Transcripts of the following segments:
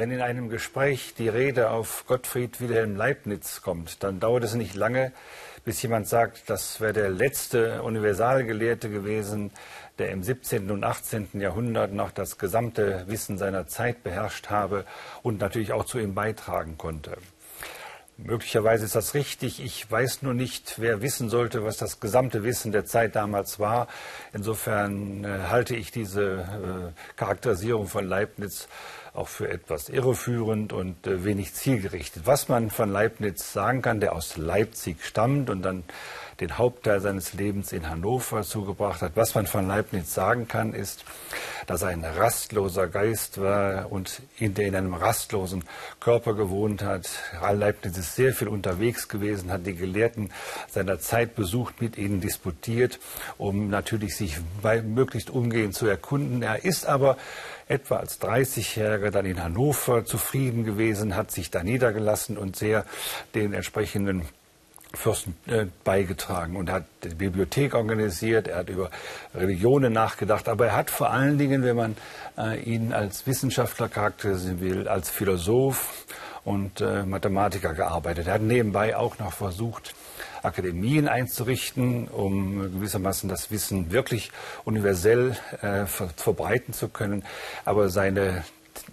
Wenn in einem Gespräch die Rede auf Gottfried Wilhelm Leibniz kommt, dann dauert es nicht lange, bis jemand sagt, das wäre der letzte Universalgelehrte gewesen, der im 17. und 18. Jahrhundert noch das gesamte Wissen seiner Zeit beherrscht habe und natürlich auch zu ihm beitragen konnte. Möglicherweise ist das richtig. Ich weiß nur nicht, wer wissen sollte, was das gesamte Wissen der Zeit damals war. Insofern äh, halte ich diese äh, Charakterisierung von Leibniz auch für etwas irreführend und äh, wenig zielgerichtet. Was man von Leibniz sagen kann, der aus Leipzig stammt und dann den Hauptteil seines Lebens in Hannover zugebracht hat. Was man von Leibniz sagen kann, ist, dass er ein rastloser Geist war und in der in einem rastlosen Körper gewohnt hat. Leibniz ist sehr viel unterwegs gewesen, hat die Gelehrten seiner Zeit besucht, mit ihnen disputiert, um natürlich sich bei möglichst umgehend zu erkunden. Er ist aber etwa als 30-Jähriger dann in Hannover zufrieden gewesen, hat sich da niedergelassen und sehr den entsprechenden Fürsten äh, beigetragen und hat die Bibliothek organisiert, er hat über Religionen nachgedacht, aber er hat vor allen Dingen, wenn man äh, ihn als Wissenschaftler charakterisieren will, als Philosoph und äh, Mathematiker gearbeitet. Er hat nebenbei auch noch versucht, Akademien einzurichten, um gewissermaßen das Wissen wirklich universell äh, ver verbreiten zu können. Aber seine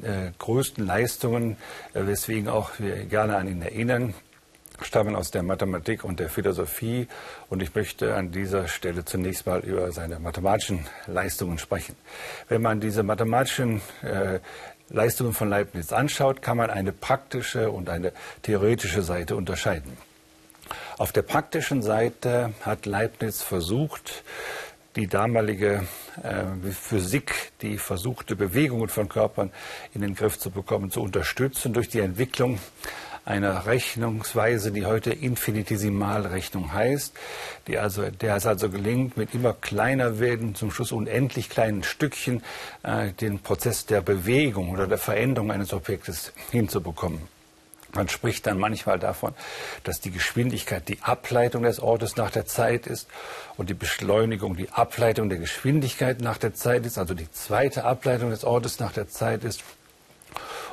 äh, größten Leistungen, äh, weswegen auch wir gerne an ihn erinnern, stammen aus der Mathematik und der Philosophie und ich möchte an dieser Stelle zunächst mal über seine mathematischen Leistungen sprechen. Wenn man diese mathematischen äh, Leistungen von Leibniz anschaut, kann man eine praktische und eine theoretische Seite unterscheiden. Auf der praktischen Seite hat Leibniz versucht, die damalige äh, Physik, die versuchte Bewegungen von Körpern in den Griff zu bekommen, zu unterstützen durch die Entwicklung einer Rechnungsweise, die heute Infinitesimalrechnung heißt, die also, der es also gelingt, mit immer kleiner werden, zum Schluss unendlich kleinen Stückchen, äh, den Prozess der Bewegung oder der Veränderung eines Objektes hinzubekommen. Man spricht dann manchmal davon, dass die Geschwindigkeit die Ableitung des Ortes nach der Zeit ist und die Beschleunigung die Ableitung der Geschwindigkeit nach der Zeit ist, also die zweite Ableitung des Ortes nach der Zeit ist.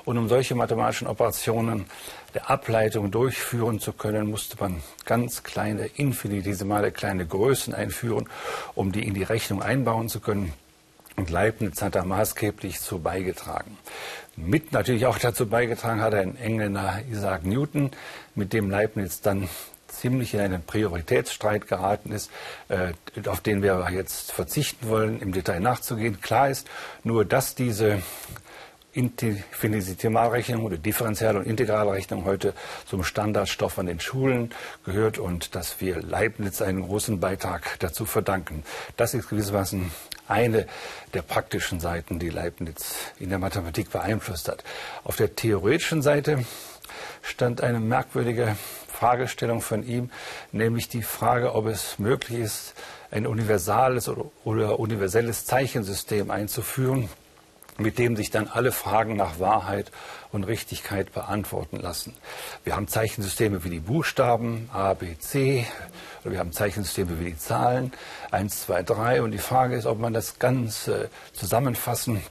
Und um solche mathematischen Operationen der Ableitung durchführen zu können, musste man ganz kleine, infinitesimale kleine Größen einführen, um die in die Rechnung einbauen zu können. Und Leibniz hat da maßgeblich zu beigetragen. Mit natürlich auch dazu beigetragen hat ein Engländer Isaac Newton, mit dem Leibniz dann ziemlich in einen Prioritätsstreit geraten ist, äh, auf den wir jetzt verzichten wollen, im Detail nachzugehen. Klar ist nur, dass diese Infinitesimalrechnung oder Differential- und Integralrechnung heute zum Standardstoff an den Schulen gehört und dass wir Leibniz einen großen Beitrag dazu verdanken. Das ist gewissermaßen eine der praktischen Seiten, die Leibniz in der Mathematik beeinflusst hat. Auf der theoretischen Seite stand eine merkwürdige Fragestellung von ihm, nämlich die Frage, ob es möglich ist, ein universales oder universelles Zeichensystem einzuführen, mit dem sich dann alle Fragen nach Wahrheit und Richtigkeit beantworten lassen. Wir haben Zeichensysteme wie die Buchstaben A, B, C, oder wir haben Zeichensysteme wie die Zahlen 1, 2, 3 und die Frage ist, ob man das Ganze zusammenfassen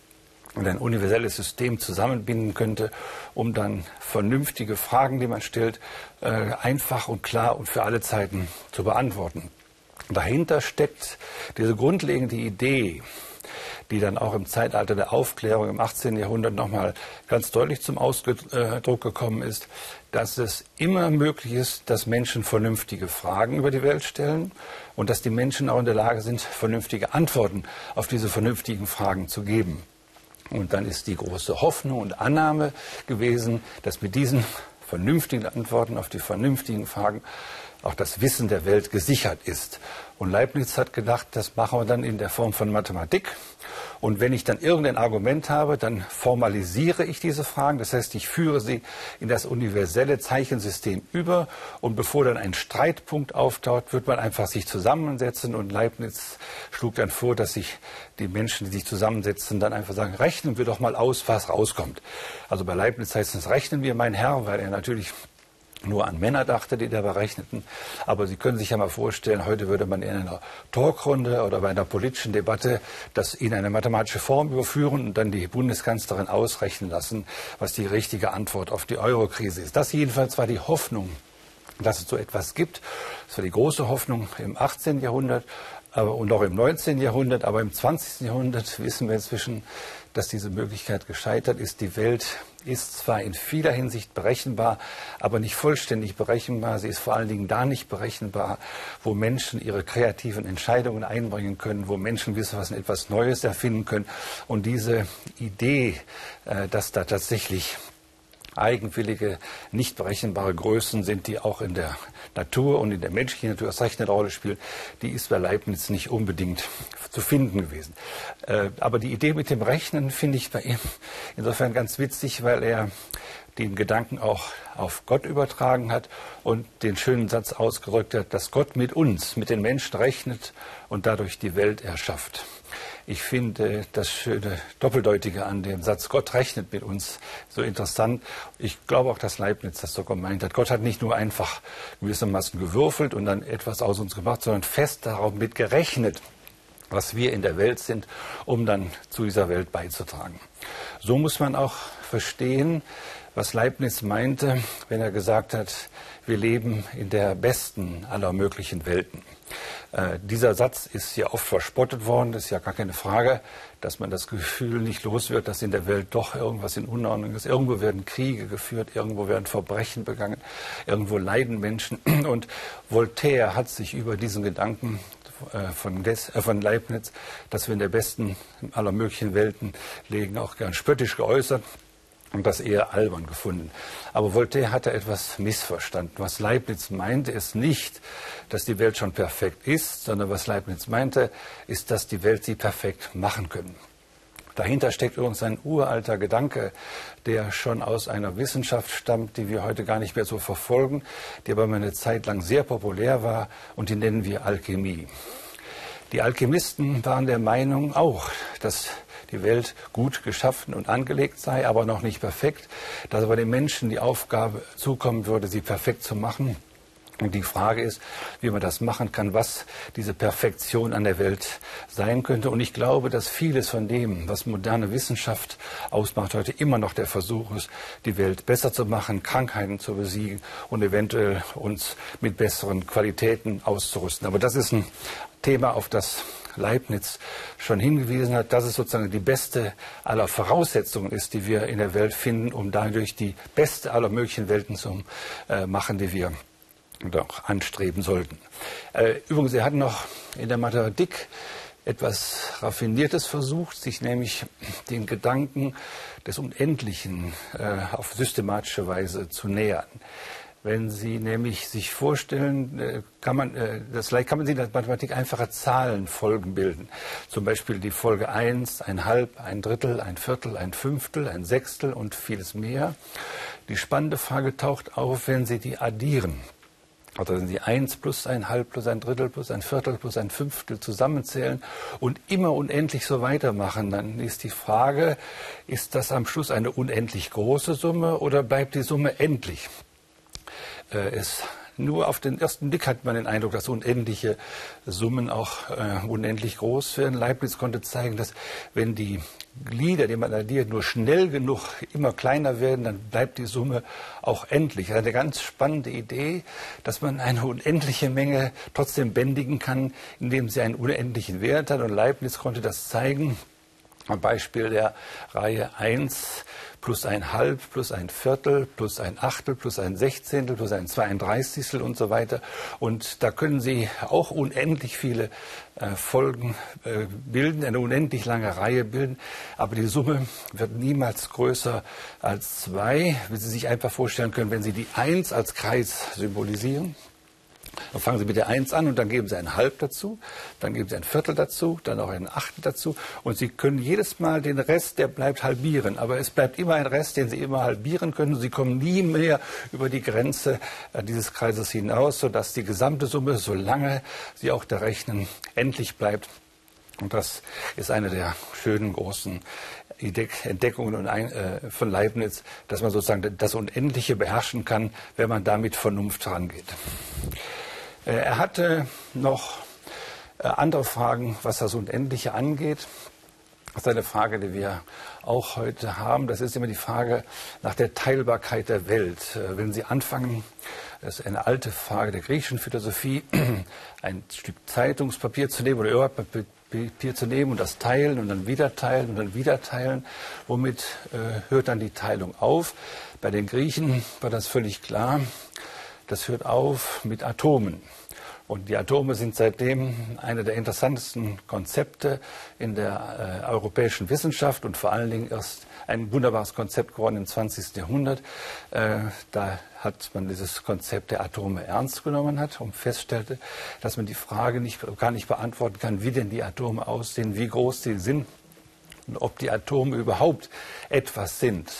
und ein universelles System zusammenbinden könnte, um dann vernünftige Fragen, die man stellt, äh, einfach und klar und für alle Zeiten zu beantworten. Dahinter steckt diese grundlegende Idee, die dann auch im Zeitalter der Aufklärung im 18. Jahrhundert nochmal ganz deutlich zum Ausdruck gekommen ist, dass es immer möglich ist, dass Menschen vernünftige Fragen über die Welt stellen und dass die Menschen auch in der Lage sind, vernünftige Antworten auf diese vernünftigen Fragen zu geben. Und dann ist die große Hoffnung und Annahme gewesen, dass mit diesen vernünftigen Antworten auf die vernünftigen Fragen auch das Wissen der Welt gesichert ist. Und Leibniz hat gedacht, das machen wir dann in der Form von Mathematik. Und wenn ich dann irgendein Argument habe, dann formalisiere ich diese Fragen. Das heißt, ich führe sie in das universelle Zeichensystem über. Und bevor dann ein Streitpunkt auftaucht, wird man einfach sich zusammensetzen. Und Leibniz schlug dann vor, dass sich die Menschen, die sich zusammensetzen, dann einfach sagen, rechnen wir doch mal aus, was rauskommt. Also bei Leibniz heißt es, rechnen wir, mein Herr, weil er natürlich nur an Männer dachte, die da berechneten. Aber Sie können sich ja mal vorstellen, heute würde man in einer Talkrunde oder bei einer politischen Debatte das in eine mathematische Form überführen und dann die Bundeskanzlerin ausrechnen lassen, was die richtige Antwort auf die Eurokrise ist. Das jedenfalls war die Hoffnung, dass es so etwas gibt. Das war die große Hoffnung im 18. Jahrhundert aber, und auch im 19. Jahrhundert. Aber im 20. Jahrhundert wissen wir inzwischen, dass diese Möglichkeit gescheitert ist. Die Welt ist zwar in vieler Hinsicht berechenbar, aber nicht vollständig berechenbar. Sie ist vor allen Dingen da nicht berechenbar, wo Menschen ihre kreativen Entscheidungen einbringen können, wo Menschen wissen, was etwas Neues erfinden können. Und diese Idee, äh, dass da tatsächlich eigenwillige, nicht berechenbare Größen sind, die auch in der Natur und in der menschlichen Natur erst recht eine Rolle spielen, die ist bei Leibniz nicht unbedingt zu finden gewesen. Äh, aber die Idee mit dem Rechnen finde ich bei ihm insofern ganz witzig, weil er den Gedanken auch auf Gott übertragen hat und den schönen Satz ausgerückt hat, dass Gott mit uns, mit den Menschen rechnet und dadurch die Welt erschafft. Ich finde das schöne Doppeldeutige an dem Satz, Gott rechnet mit uns, so interessant. Ich glaube auch, dass Leibniz das so gemeint hat. Gott hat nicht nur einfach gewissermaßen gewürfelt und dann etwas aus uns gemacht, sondern fest darauf mit gerechnet, was wir in der Welt sind, um dann zu dieser Welt beizutragen. So muss man auch verstehen, was Leibniz meinte, wenn er gesagt hat, wir leben in der besten aller möglichen Welten. Äh, dieser Satz ist ja oft verspottet worden. Das ist ja gar keine Frage, dass man das Gefühl nicht los wird, dass in der Welt doch irgendwas in Unordnung ist. Irgendwo werden Kriege geführt, irgendwo werden Verbrechen begangen, irgendwo leiden Menschen. Und Voltaire hat sich über diesen Gedanken äh, von, äh, von, Leibniz, dass wir in der besten aller möglichen Welten legen, auch gern spöttisch geäußert und das eher albern gefunden. Aber Voltaire hatte etwas missverstanden. Was Leibniz meinte, ist nicht, dass die Welt schon perfekt ist, sondern was Leibniz meinte, ist, dass die Welt sie perfekt machen können. Dahinter steckt übrigens ein uralter Gedanke, der schon aus einer Wissenschaft stammt, die wir heute gar nicht mehr so verfolgen, die aber mal eine Zeit lang sehr populär war und die nennen wir Alchemie. Die Alchemisten waren der Meinung auch, dass die Welt gut geschaffen und angelegt sei, aber noch nicht perfekt, dass aber den Menschen die Aufgabe zukommen würde, sie perfekt zu machen. Und die Frage ist, wie man das machen kann, was diese Perfektion an der Welt sein könnte. Und ich glaube, dass vieles von dem, was moderne Wissenschaft ausmacht, heute immer noch der Versuch ist, die Welt besser zu machen, Krankheiten zu besiegen und eventuell uns mit besseren Qualitäten auszurüsten. Aber das ist ein Thema, auf das Leibniz schon hingewiesen hat, dass es sozusagen die beste aller Voraussetzungen ist, die wir in der Welt finden, um dadurch die beste aller möglichen Welten zu äh, machen, die wir doch anstreben sollten. Äh, übrigens, er hat noch in der Mathematik etwas Raffiniertes versucht, sich nämlich den Gedanken des Unendlichen äh, auf systematische Weise zu nähern. Wenn Sie nämlich sich vorstellen, äh, kann man, äh, das kann man sich in der Mathematik einfache Zahlenfolgen bilden. Zum Beispiel die Folge 1, ein Halb, ein Drittel, ein Viertel, ein Fünftel, ein Sechstel und vieles mehr. Die spannende Frage taucht auf, wenn Sie die addieren. Also wenn Sie eins plus ein Halb plus ein Drittel plus ein Viertel plus ein Fünftel zusammenzählen und immer unendlich so weitermachen, dann ist die Frage, ist das am Schluss eine unendlich große Summe oder bleibt die Summe endlich? Äh, es nur auf den ersten Blick hat man den Eindruck, dass unendliche Summen auch äh, unendlich groß werden. Leibniz konnte zeigen, dass wenn die Glieder, die man addiert, nur schnell genug immer kleiner werden, dann bleibt die Summe auch endlich. Eine ganz spannende Idee, dass man eine unendliche Menge trotzdem bändigen kann, indem sie einen unendlichen Wert hat. Und Leibniz konnte das zeigen Beispiel der Reihe 1 plus ein Halb, plus ein Viertel, plus ein Achtel, plus ein Sechzehntel, plus ein Zweiunddreißigstel und so weiter. Und da können Sie auch unendlich viele äh, Folgen äh, bilden, eine unendlich lange Reihe bilden. Aber die Summe wird niemals größer als zwei, wie Sie sich einfach vorstellen können, wenn Sie die Eins als Kreis symbolisieren. Dann fangen Sie mit der 1 an und dann geben Sie ein Halb dazu, dann geben Sie ein Viertel dazu, dann auch ein Achtel dazu und Sie können jedes Mal den Rest, der bleibt halbieren. Aber es bleibt immer ein Rest, den Sie immer halbieren können. Sie kommen nie mehr über die Grenze äh, dieses Kreises hinaus, sodass die gesamte Summe, solange sie auch der Rechnen endlich bleibt, Und das ist eine der schönen großen Entdeckungen äh, von Leibniz, dass man sozusagen das Unendliche beherrschen kann, wenn man da mit Vernunft rangeht. Äh, er hatte noch äh, andere Fragen, was das Unendliche angeht. Das ist eine Frage, die wir auch heute haben. Das ist immer die Frage nach der Teilbarkeit der Welt. Wenn Sie anfangen, das ist eine alte Frage der griechischen Philosophie, ein Stück Zeitungspapier zu nehmen oder Papier zu nehmen und das teilen und dann wieder teilen und dann wieder teilen. Womit äh, hört dann die Teilung auf? Bei den Griechen war das völlig klar. Das hört auf mit Atomen. Und die Atome sind seitdem eine der interessantesten Konzepte in der äh, europäischen Wissenschaft und vor allen Dingen erst ein wunderbares Konzept geworden im 20. Jahrhundert. Äh, da hat man dieses Konzept der Atome ernst genommen hat und feststellte, dass man die Frage nicht, gar nicht beantworten kann, wie denn die Atome aussehen, wie groß sie sind und ob die Atome überhaupt etwas sind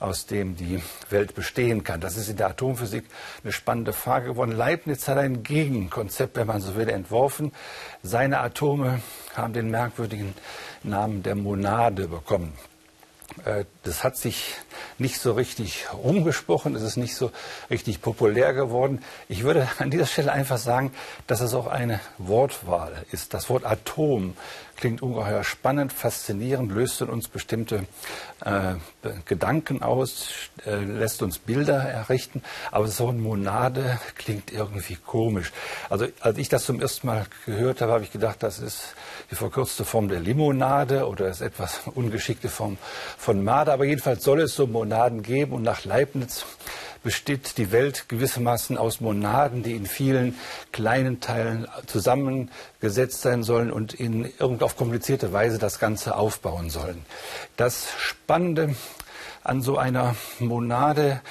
aus dem die Welt bestehen kann. Das ist in der Atomphysik eine spannende Frage geworden. Leibniz hat ein Gegenkonzept, wenn man so will, entworfen. Seine Atome haben den merkwürdigen Namen der Monade bekommen. Äh, das hat sich nicht so richtig rumgesprochen, es ist nicht so richtig populär geworden. Ich würde an dieser Stelle einfach sagen, dass es auch eine Wortwahl ist. Das Wort Atom klingt ungeheuer spannend, faszinierend, löst in uns bestimmte äh, Gedanken aus, äh, lässt uns Bilder errichten. Aber so ein Monade klingt irgendwie komisch. Also als ich das zum ersten Mal gehört habe, habe ich gedacht, das ist die verkürzte Form der Limonade oder ist etwas ungeschickte Form von Made. Aber jedenfalls soll es so Monaden geben und nach Leibniz besteht die Welt gewissermaßen aus Monaden, die in vielen kleinen Teilen zusammengesetzt sein sollen und in irgend auf komplizierte Weise das Ganze aufbauen sollen. Das Spannende an so einer Monade,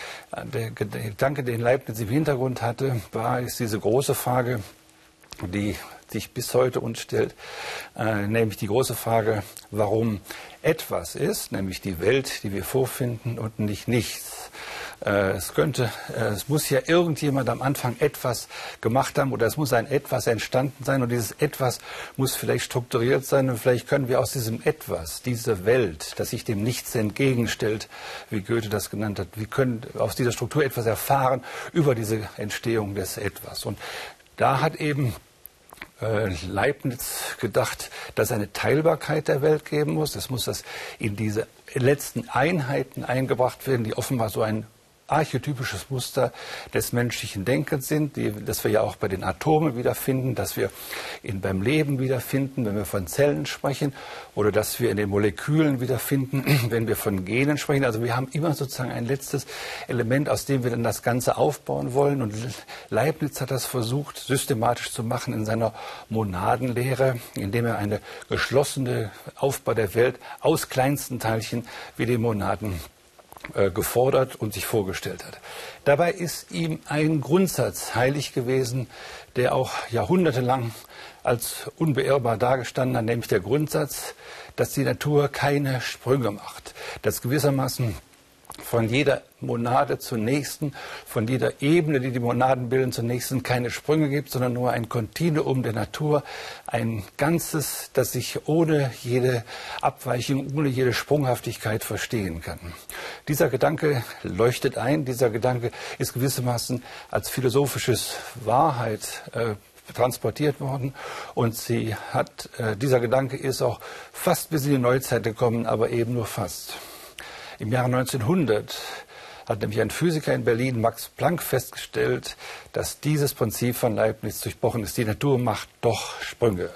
der Gedanke, den Leibniz im Hintergrund hatte, war, ist diese große Frage, die sich bis heute uns stellt, äh, nämlich die große Frage, warum etwas ist, nämlich die Welt, die wir vorfinden und nicht nichts. Äh, es könnte, äh, es muss ja irgendjemand am Anfang etwas gemacht haben oder es muss ein etwas entstanden sein und dieses etwas muss vielleicht strukturiert sein und vielleicht können wir aus diesem etwas, dieser Welt, das sich dem Nichts entgegenstellt, wie Goethe das genannt hat, wir können aus dieser Struktur etwas erfahren über diese Entstehung des etwas. Und da hat eben Leibniz gedacht, dass es eine Teilbarkeit der Welt geben muss. Es muss das in diese letzten Einheiten eingebracht werden, die offenbar so ein archetypisches Muster des menschlichen Denkens sind, die, das wir ja auch bei den Atomen wiederfinden, dass wir in, beim Leben wiederfinden, wenn wir von Zellen sprechen, oder dass wir in den Molekülen wiederfinden, wenn wir von Genen sprechen. Also wir haben immer sozusagen ein letztes Element, aus dem wir dann das Ganze aufbauen wollen. Und Leibniz hat das versucht, systematisch zu machen in seiner Monadenlehre, indem er eine geschlossene Aufbau der Welt aus kleinsten Teilchen wie den Monaden äh, gefordert und sich vorgestellt hat. Dabei ist ihm ein Grundsatz heilig gewesen, der auch jahrhundertelang als unbeirrbar dargestanden hat, nämlich der Grundsatz, dass die Natur keine Sprünge macht, dass gewissermaßen von jeder Monade zur nächsten, von jeder Ebene, die die Monaden bilden, zur nächsten keine Sprünge gibt, sondern nur ein Kontinuum der Natur, ein Ganzes, das sich ohne jede Abweichung, ohne jede Sprunghaftigkeit verstehen kann. Dieser Gedanke leuchtet ein, dieser Gedanke ist gewissermaßen als philosophisches Wahrheit äh, transportiert worden und sie hat, äh, dieser Gedanke ist auch fast bis in die Neuzeit gekommen, aber eben nur fast. Im Jahre 1900 hat nämlich ein Physiker in Berlin, Max Planck, festgestellt, dass dieses Prinzip von Leibniz durchbrochen ist. Die Natur macht doch Sprünge.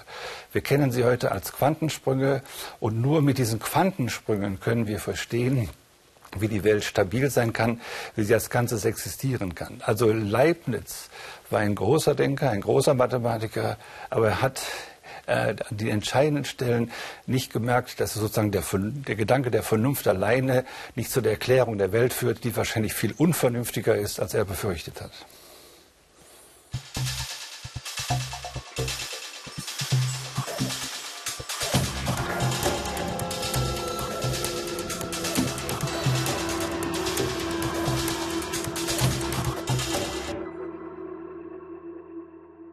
Wir kennen sie heute als Quantensprünge und nur mit diesen Quantensprüngen können wir verstehen, wie die Welt stabil sein kann, wie sie als Ganzes existieren kann. Also Leibniz war ein großer Denker, ein großer Mathematiker, aber er hat äh, an die entscheidenden Stellen nicht gemerkt, dass sozusagen der, der Gedanke der Vernunft alleine nicht zu der Erklärung der Welt führt, die wahrscheinlich viel unvernünftiger ist, als er befürchtet hat.